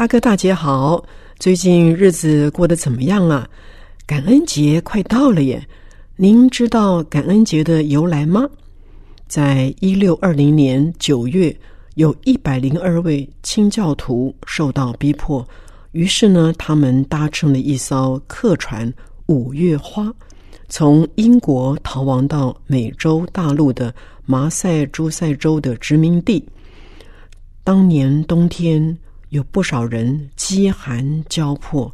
大哥大姐好，最近日子过得怎么样啊？感恩节快到了耶！您知道感恩节的由来吗？在一六二零年九月，有一百零二位清教徒受到逼迫，于是呢，他们搭乘了一艘客船“五月花”，从英国逃亡到美洲大陆的马赛诸塞州的殖民地。当年冬天。有不少人饥寒交迫，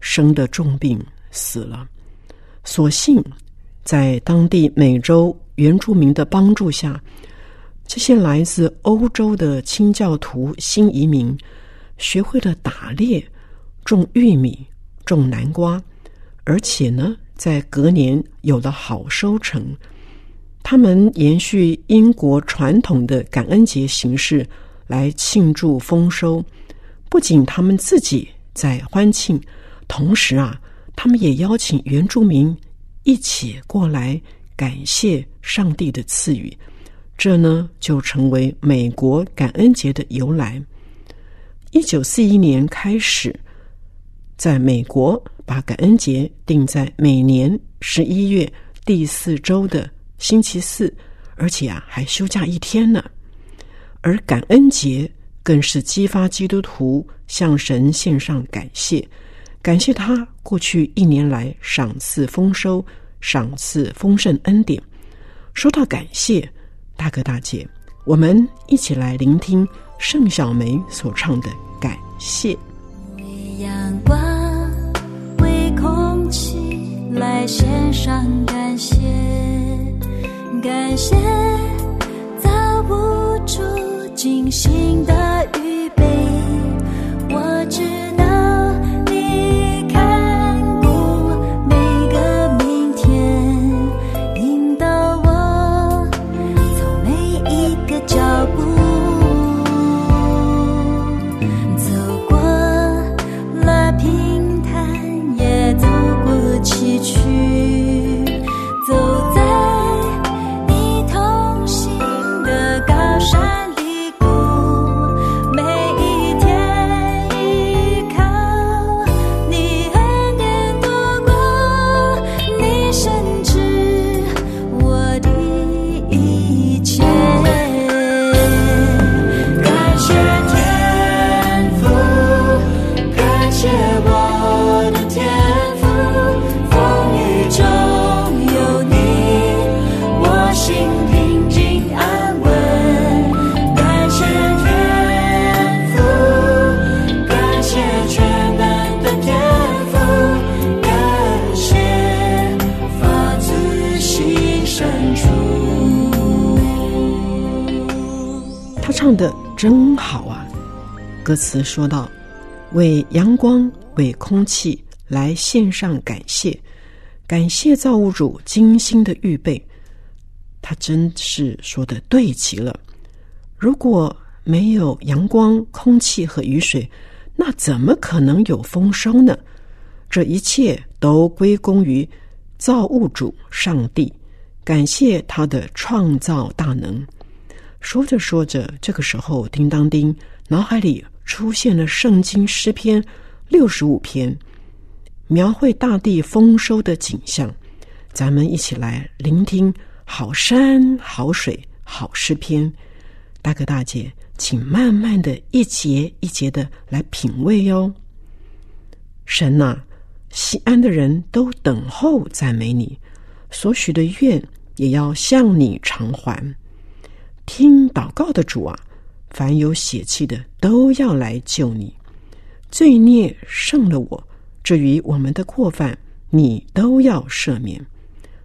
生的重病死了。所幸在当地美洲原住民的帮助下，这些来自欧洲的清教徒新移民学会了打猎、种玉米、种南瓜，而且呢，在隔年有了好收成。他们延续英国传统的感恩节形式来庆祝丰收。不仅他们自己在欢庆，同时啊，他们也邀请原住民一起过来感谢上帝的赐予。这呢，就成为美国感恩节的由来。一九四一年开始，在美国把感恩节定在每年十一月第四周的星期四，而且啊，还休假一天呢。而感恩节。更是激发基督徒向神献上感谢，感谢他过去一年来赏赐丰收、赏赐丰盛恩典。说到感谢，大哥大姐，我们一起来聆听盛小梅所唱的感谢。为阳光，为空气，来献上感谢，感谢造不出精心的预备。真好啊！歌词说到：“为阳光、为空气来献上感谢，感谢造物主精心的预备。”他真是说的对极了。如果没有阳光、空气和雨水，那怎么可能有丰收呢？这一切都归功于造物主上帝，感谢他的创造大能。说着说着，这个时候，叮当叮，脑海里出现了圣经诗篇六十五篇，描绘大地丰收的景象。咱们一起来聆听好山好水好诗篇。大哥大姐，请慢慢的一节一节的来品味哟。神呐，西安的人都等候赞美你，所许的愿也要向你偿还。听祷告的主啊，凡有血气的都要来救你。罪孽胜了我，至于我们的过犯，你都要赦免。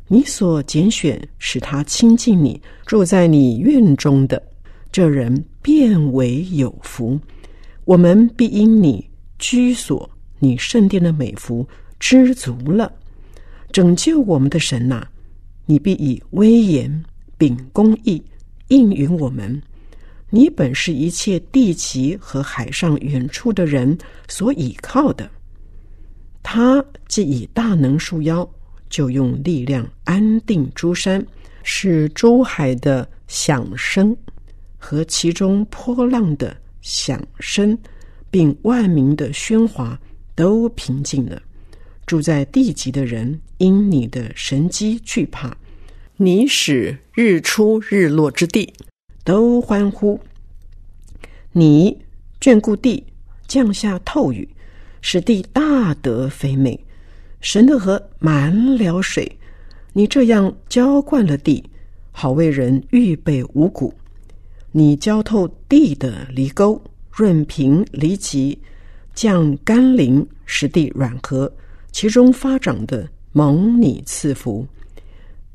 你所拣选使他亲近你，住在你院中的这人变为有福。我们必因你居所、你圣殿的美福知足了。拯救我们的神呐、你必以威严秉公义应允我们。你本是一切地极和海上远处的人所倚靠的。他既以大能束腰，就用力量安定诸山，使诸海的响声和其中波浪的响声，并万民的喧哗都平静了。住在地极的人因你的神机惧怕，你使日出日落之地都欢呼。你眷顾地，降下透雨，使地大得肥美。神的河满了水，你这样浇灌了地，好为人预备五谷。你浇透地的犁沟，润平犁脊，降甘霖，使地软和。其中发长的蒙你赐福，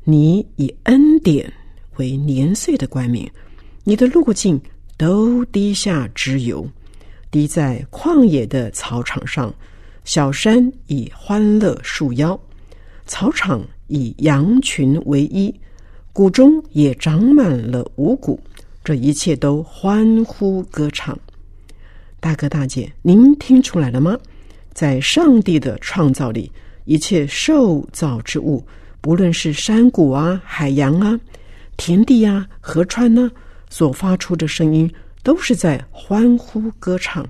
你以恩典为年岁的冠冕，你的路径都滴下脂油，滴在旷野的草场上。小山以欢乐束腰，草场以羊群为衣，谷中也长满了五谷，这一切都欢呼歌唱。大哥大姐，您听出来了吗？在上帝的创造里，一切受造之物，不论是山谷啊、海洋啊、田地啊、河川呢，所发出的声音，都是在欢呼歌唱。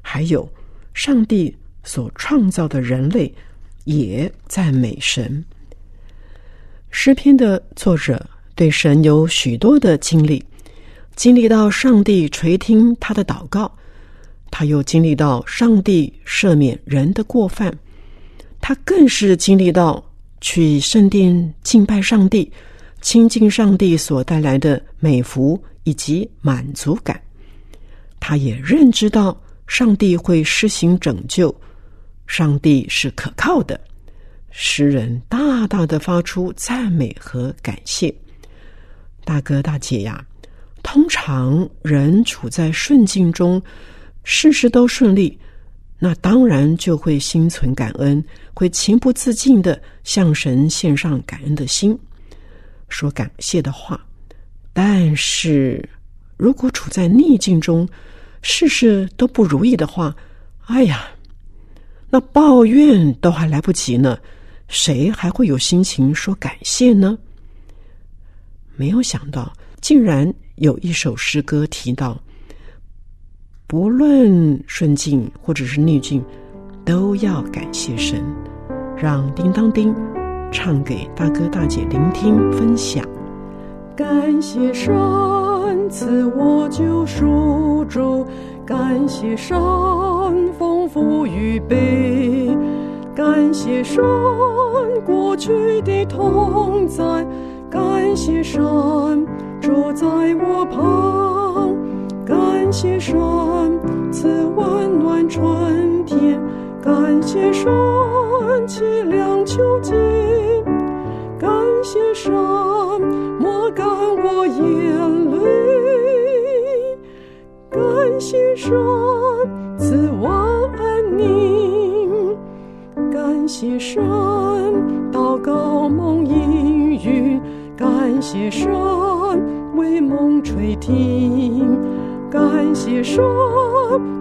还有上帝所创造的人类，也赞美神。诗篇的作者对神有许多的经历，经历到上帝垂听他的祷告。他又经历到上帝赦免人的过犯，他更是经历到去圣殿敬拜上帝、亲近上帝所带来的美福以及满足感。他也认知到上帝会施行拯救，上帝是可靠的。诗人大大的发出赞美和感谢。大哥大姐呀，通常人处在顺境中。事事都顺利，那当然就会心存感恩，会情不自禁的向神献上感恩的心，说感谢的话。但是如果处在逆境中，事事都不如意的话，哎呀，那抱怨都还来不及呢，谁还会有心情说感谢呢？没有想到，竟然有一首诗歌提到。不论顺境或者是逆境，都要感谢神。让叮当叮唱给大哥大姐聆听分享。感谢神赐我救赎主，感谢神丰富预备，感谢神过去的同在，感谢神住在我旁。感谢神赐温暖春天，感谢神凄凉秋季，感谢神抹干我眼泪，感谢神赐我安宁，感谢神祷告梦应允，感谢神为梦垂听。感谢神，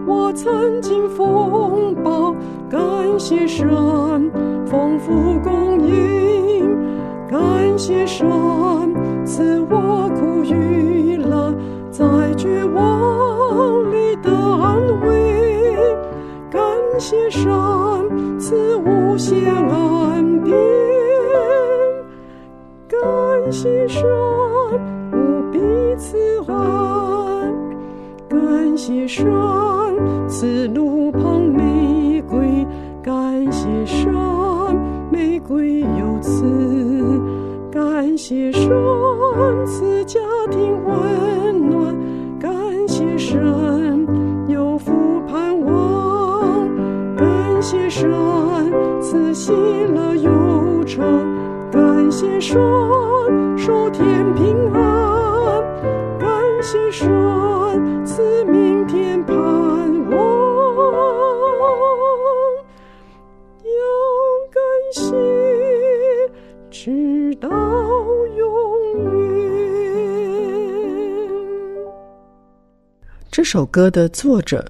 我曾经风暴；感谢神，丰富供应；感谢神，赐我苦与乐，在绝望里的安慰；感谢神，赐无限安定；感谢神，感谢神赐路这首歌的作者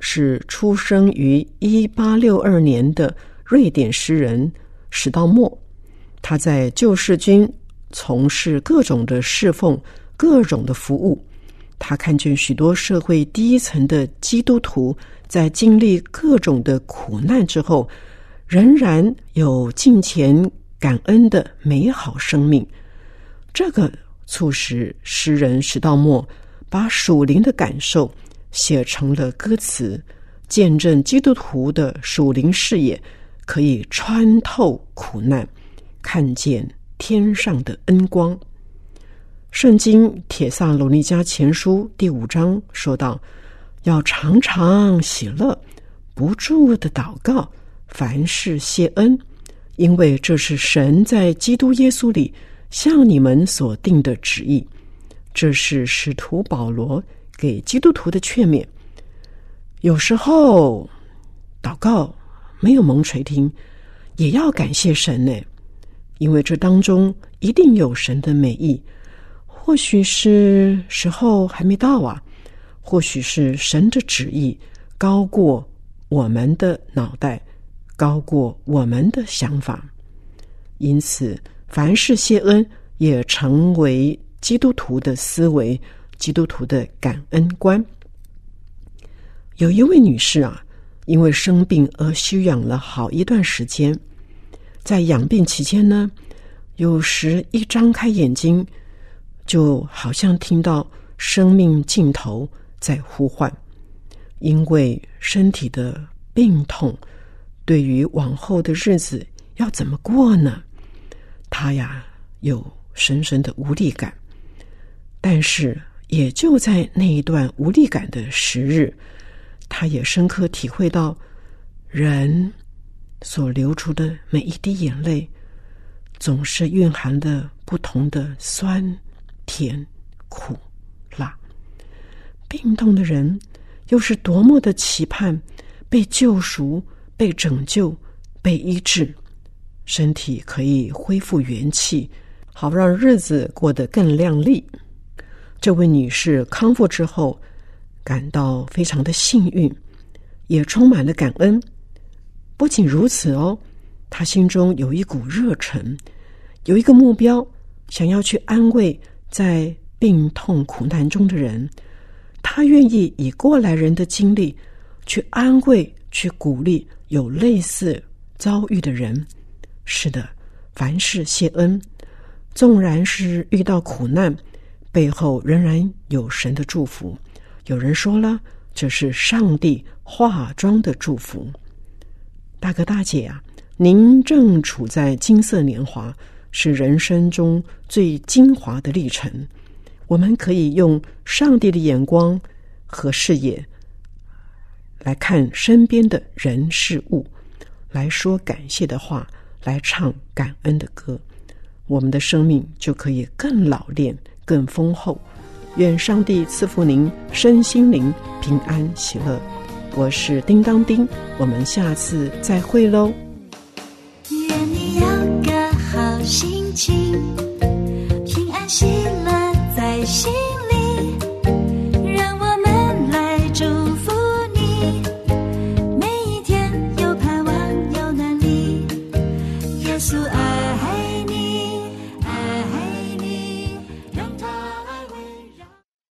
是出生于一八六二年的瑞典诗人史道默。他在救世军从事各种的侍奉、各种的服务。他看见许多社会低层的基督徒在经历各种的苦难之后，仍然有敬虔感恩的美好生命。这个促使诗人史道默把属灵的感受写成了歌词，见证基督徒的属灵视野可以穿透苦难。看见天上的恩光。圣经《铁萨罗尼迦前书》第五章说道：“要常常喜乐，不住的祷告，凡事谢恩，因为这是神在基督耶稣里向你们所定的旨意。”这是使徒保罗给基督徒的劝勉。有时候祷告没有蒙垂听，也要感谢神呢。因为这当中一定有神的美意，或许是时候还没到啊，或许是神的旨意高过我们的脑袋，高过我们的想法。因此，凡事谢恩也成为基督徒的思维，基督徒的感恩观。有一位女士啊，因为生病而休养了好一段时间。在养病期间呢，有时一张开眼睛，就好像听到生命尽头在呼唤。因为身体的病痛，对于往后的日子要怎么过呢？他呀有深深的无力感。但是也就在那一段无力感的时日，他也深刻体会到人。所流出的每一滴眼泪，总是蕴含的不同的酸、甜、苦、辣。病痛的人，又是多么的期盼被救赎、被拯救、被医治，身体可以恢复元气，好让日子过得更亮丽。这位女士康复之后，感到非常的幸运，也充满了感恩。不仅如此哦，她心中有一股热忱，有一个目标，想要去安慰在病痛苦难中的人。她愿意以过来人的经历去安慰、去鼓励有类似遭遇的人。是的，凡事谢恩，纵然是遇到苦难，背后仍然有神的祝福。有人说了，这是上帝化妆的祝福。大哥大姐啊，您正处在金色年华，是人生中最精华的历程。我们可以用上帝的眼光和视野来看身边的人事物，来说感谢的话，来唱感恩的歌，我们的生命就可以更老练、更丰厚。愿上帝赐福您身心灵平安喜乐。我是叮当叮，我们下次再会喽。愿你有个好心情，平安喜乐在心。